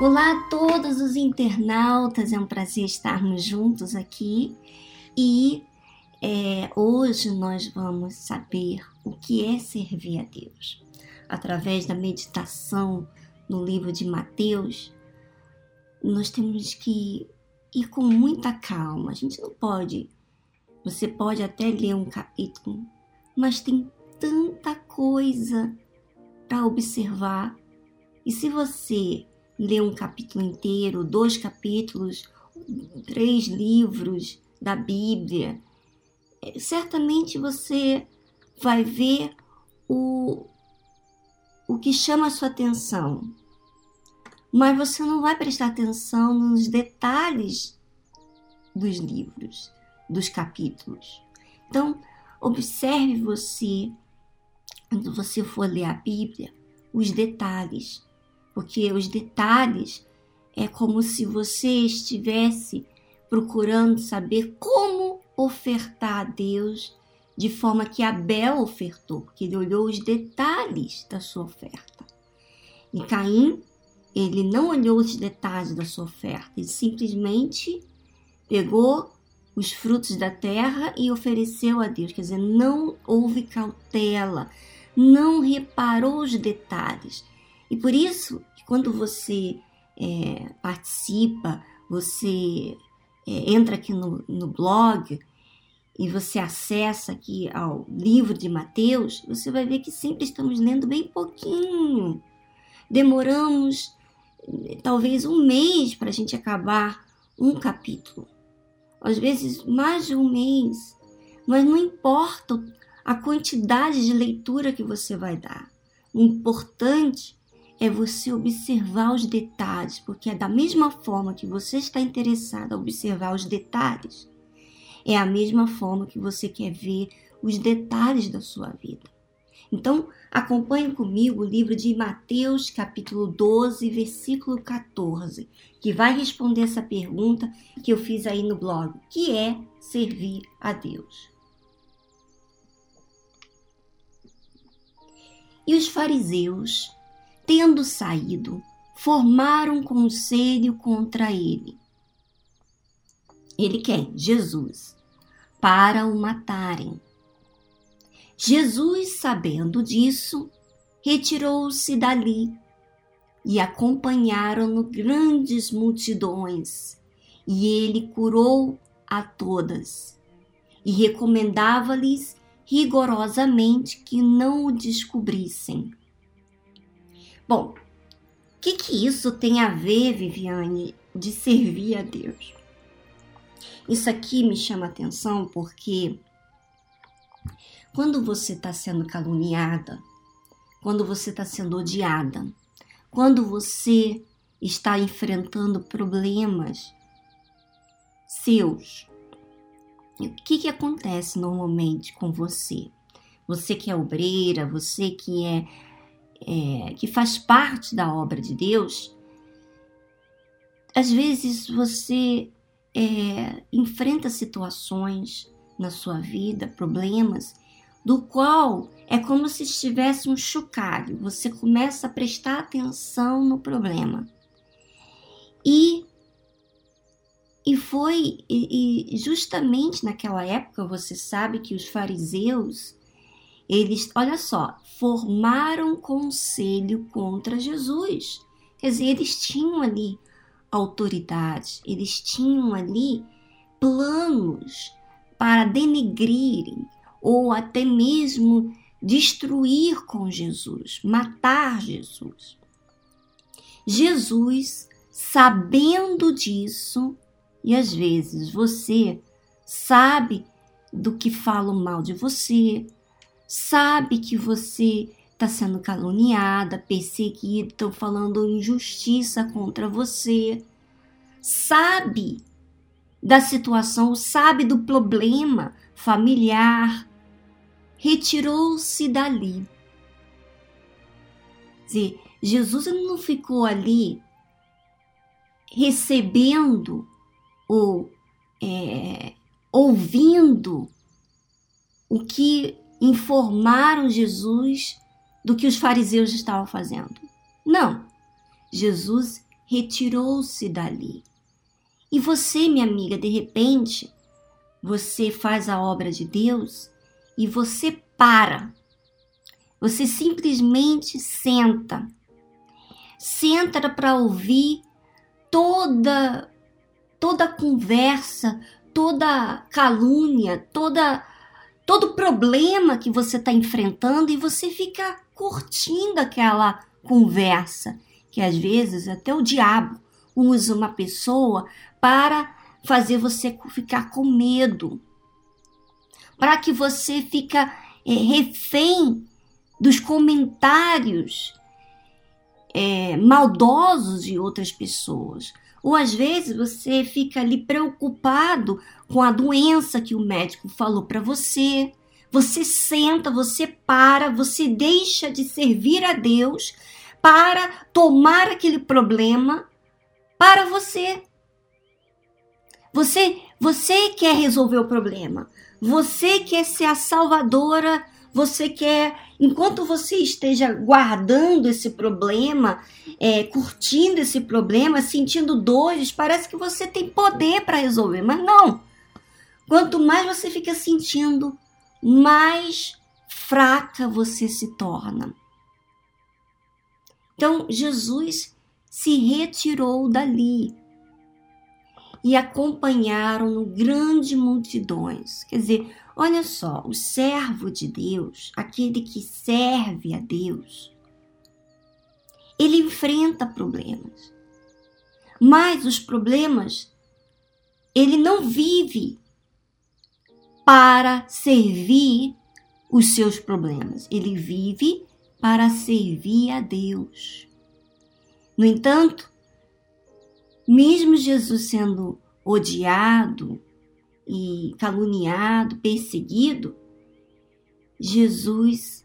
Olá a todos os internautas, é um prazer estarmos juntos aqui e é, hoje nós vamos saber o que é servir a Deus. Através da meditação no livro de Mateus, nós temos que ir com muita calma. A gente não pode. Você pode até ler um capítulo, mas tem tanta coisa para observar. E se você ler um capítulo inteiro, dois capítulos, três livros da Bíblia, é, certamente você vai ver o, o que chama a sua atenção. Mas você não vai prestar atenção nos detalhes dos livros, dos capítulos. Então, observe você, quando você for ler a Bíblia, os detalhes porque os detalhes é como se você estivesse procurando saber como ofertar a Deus de forma que Abel ofertou, porque ele olhou os detalhes da sua oferta. E Caim, ele não olhou os detalhes da sua oferta, ele simplesmente pegou os frutos da terra e ofereceu a Deus. Quer dizer, não houve cautela, não reparou os detalhes. E por isso, quando você é, participa, você é, entra aqui no, no blog e você acessa aqui ao livro de Mateus, você vai ver que sempre estamos lendo bem pouquinho. Demoramos talvez um mês para a gente acabar um capítulo. Às vezes mais de um mês. Mas não importa a quantidade de leitura que você vai dar. O importante é você observar os detalhes, porque é da mesma forma que você está interessado a observar os detalhes, é a mesma forma que você quer ver os detalhes da sua vida. Então, acompanhe comigo o livro de Mateus, capítulo 12, versículo 14, que vai responder essa pergunta que eu fiz aí no blog, que é servir a Deus. E os fariseus tendo saído, formaram conselho contra ele. Ele quem? Jesus, para o matarem. Jesus, sabendo disso, retirou-se dali e acompanharam-no grandes multidões, e ele curou a todas e recomendava-lhes rigorosamente que não o descobrissem. Bom, o que, que isso tem a ver, Viviane, de servir a Deus? Isso aqui me chama atenção porque quando você está sendo caluniada, quando você está sendo odiada, quando você está enfrentando problemas seus, o que, que acontece normalmente com você? Você que é obreira, você que é é, que faz parte da obra de Deus, às vezes você é, enfrenta situações na sua vida, problemas, do qual é como se estivesse um chocalho. Você começa a prestar atenção no problema. E e foi e, e justamente naquela época você sabe que os fariseus eles, olha só, formaram conselho contra Jesus. Quer dizer, eles tinham ali autoridade, eles tinham ali planos para denegrirem ou até mesmo destruir com Jesus, matar Jesus. Jesus, sabendo disso, e às vezes você sabe do que falam mal de você, sabe que você está sendo caluniada, perseguida, estão falando injustiça contra você, sabe da situação, sabe do problema familiar, retirou-se dali. Quer dizer, Jesus não ficou ali recebendo ou é, ouvindo o que informaram Jesus do que os fariseus estavam fazendo. Não. Jesus retirou-se dali. E você, minha amiga, de repente, você faz a obra de Deus e você para. Você simplesmente senta. Senta para ouvir toda toda conversa, toda calúnia, toda todo problema que você está enfrentando e você fica curtindo aquela conversa, que às vezes até o diabo usa uma pessoa para fazer você ficar com medo, para que você fica é, refém dos comentários é, maldosos de outras pessoas. Ou às vezes você fica ali preocupado com a doença que o médico falou para você. Você senta, você para, você deixa de servir a Deus para tomar aquele problema para você. Você, você quer resolver o problema. Você quer ser a salvadora. Você quer, enquanto você esteja guardando esse problema, é, curtindo esse problema, sentindo dores, parece que você tem poder para resolver, mas não. Quanto mais você fica sentindo, mais fraca você se torna. Então, Jesus se retirou dali e acompanharam-no grandes multidões. Quer dizer, olha só, o servo de Deus, aquele que serve a Deus, ele enfrenta problemas. Mas os problemas, ele não vive para servir os seus problemas. Ele vive para servir a Deus. No entanto, mesmo Jesus sendo odiado e caluniado, perseguido, Jesus,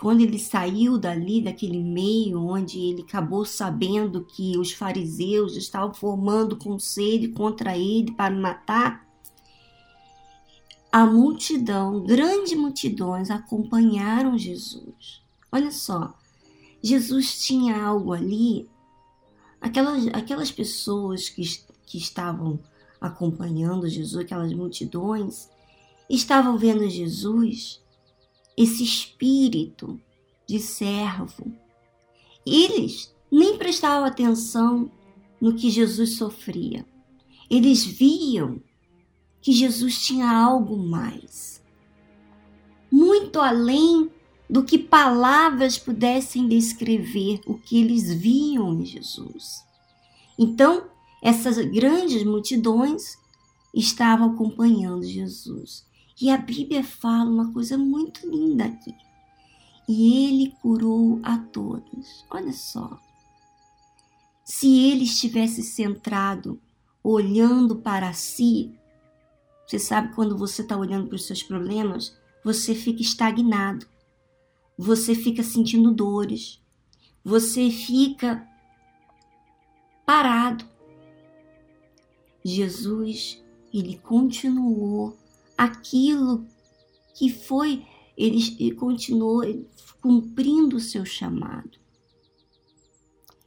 quando ele saiu dali, daquele meio onde ele acabou sabendo que os fariseus estavam formando conselho contra ele para matar, a multidão, grande multidões, acompanharam Jesus. Olha só, Jesus tinha algo ali aquelas, aquelas pessoas que, que estavam acompanhando Jesus, aquelas multidões, estavam vendo Jesus, esse espírito de servo. Eles nem prestavam atenção no que Jesus sofria. Eles viam que Jesus tinha algo mais. Muito além do que palavras pudessem descrever o que eles viam em Jesus. Então, essas grandes multidões estavam acompanhando Jesus. E a Bíblia fala uma coisa muito linda aqui. E ele curou a todos. Olha só. Se ele estivesse centrado, olhando para si, você sabe quando você está olhando para os seus problemas, você fica estagnado você fica sentindo dores, você fica parado. Jesus, ele continuou aquilo que foi, ele continuou cumprindo o seu chamado.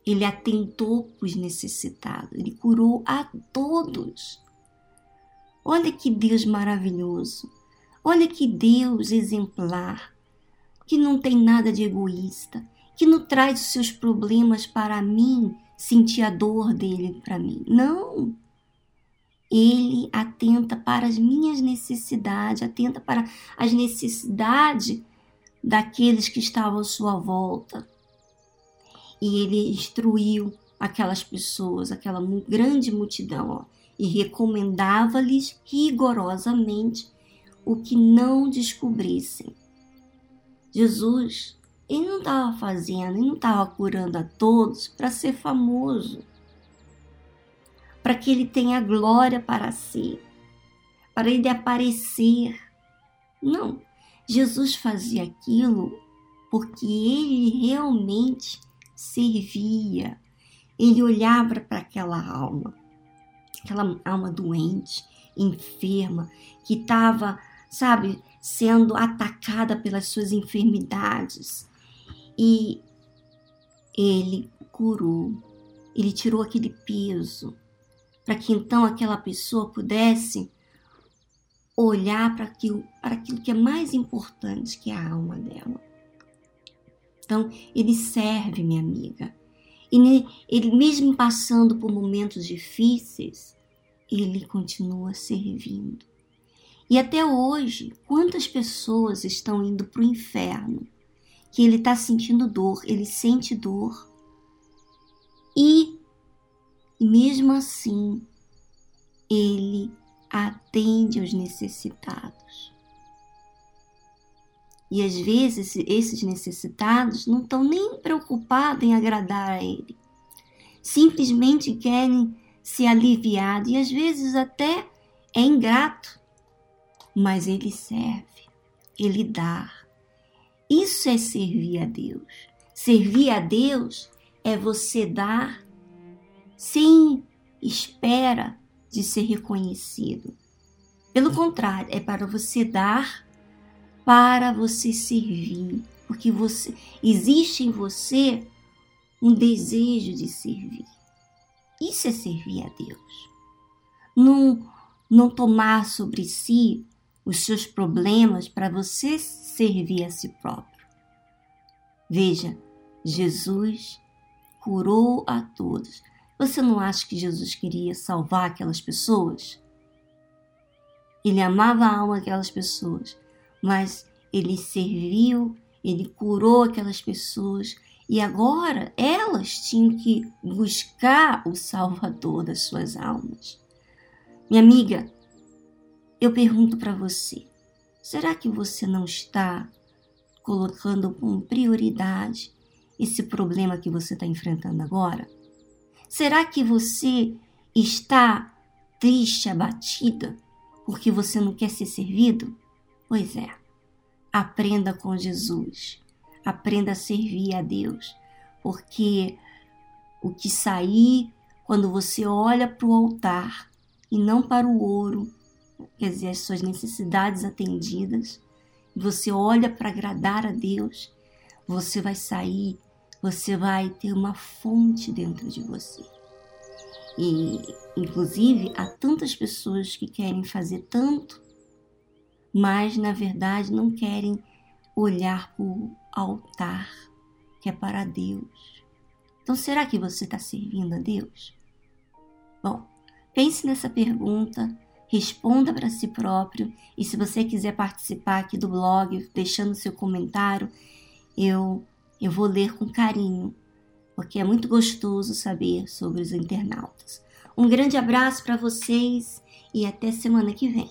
Ele atentou os necessitados, ele curou a todos. Olha que Deus maravilhoso, olha que Deus exemplar que não tem nada de egoísta, que não traz os seus problemas para mim, sentir a dor dele para mim. Não. Ele atenta para as minhas necessidades, atenta para as necessidades daqueles que estavam à sua volta. E ele instruiu aquelas pessoas, aquela grande multidão, ó, e recomendava-lhes rigorosamente o que não descobrissem Jesus, ele não estava fazendo, ele não estava curando a todos para ser famoso, para que ele tenha glória para si, para ele aparecer. Não, Jesus fazia aquilo porque ele realmente servia. Ele olhava para aquela alma, aquela alma doente, enferma, que estava, sabe, sendo atacada pelas suas enfermidades. E ele curou, ele tirou aquele peso para que então aquela pessoa pudesse olhar para aquilo, para aquilo que é mais importante, que é a alma dela. Então, ele serve, minha amiga. E ele, mesmo passando por momentos difíceis, ele continua servindo. E até hoje, quantas pessoas estão indo para o inferno? Que ele está sentindo dor, ele sente dor. E, mesmo assim, ele atende aos necessitados. E às vezes esses necessitados não estão nem preocupados em agradar a ele. Simplesmente querem se aliviar e às vezes até é ingrato, mas ele serve, ele dá. Isso é servir a Deus. Servir a Deus é você dar sem espera de ser reconhecido. Pelo contrário, é para você dar, para você servir, porque você existe em você um desejo de servir. Isso é servir a Deus. Não, não tomar sobre si os seus problemas para você servir a si próprio. Veja, Jesus curou a todos. Você não acha que Jesus queria salvar aquelas pessoas? Ele amava a alma daquelas pessoas, mas ele serviu, ele curou aquelas pessoas e agora elas tinham que buscar o Salvador das suas almas. Minha amiga, eu pergunto para você: será que você não está colocando como prioridade esse problema que você está enfrentando agora? Será que você está triste, abatida, porque você não quer ser servido? Pois é, aprenda com Jesus. Aprenda a servir a Deus, porque o que sair quando você olha para o altar e não para o ouro, quer dizer, as suas necessidades atendidas, você olha para agradar a Deus, você vai sair, você vai ter uma fonte dentro de você. E, inclusive, há tantas pessoas que querem fazer tanto, mas na verdade não querem olhar para o altar que é para Deus. Então, será que você está servindo a Deus? Bom, pense nessa pergunta, responda para si próprio e se você quiser participar aqui do blog, deixando seu comentário, eu, eu vou ler com carinho, porque é muito gostoso saber sobre os internautas. Um grande abraço para vocês e até semana que vem.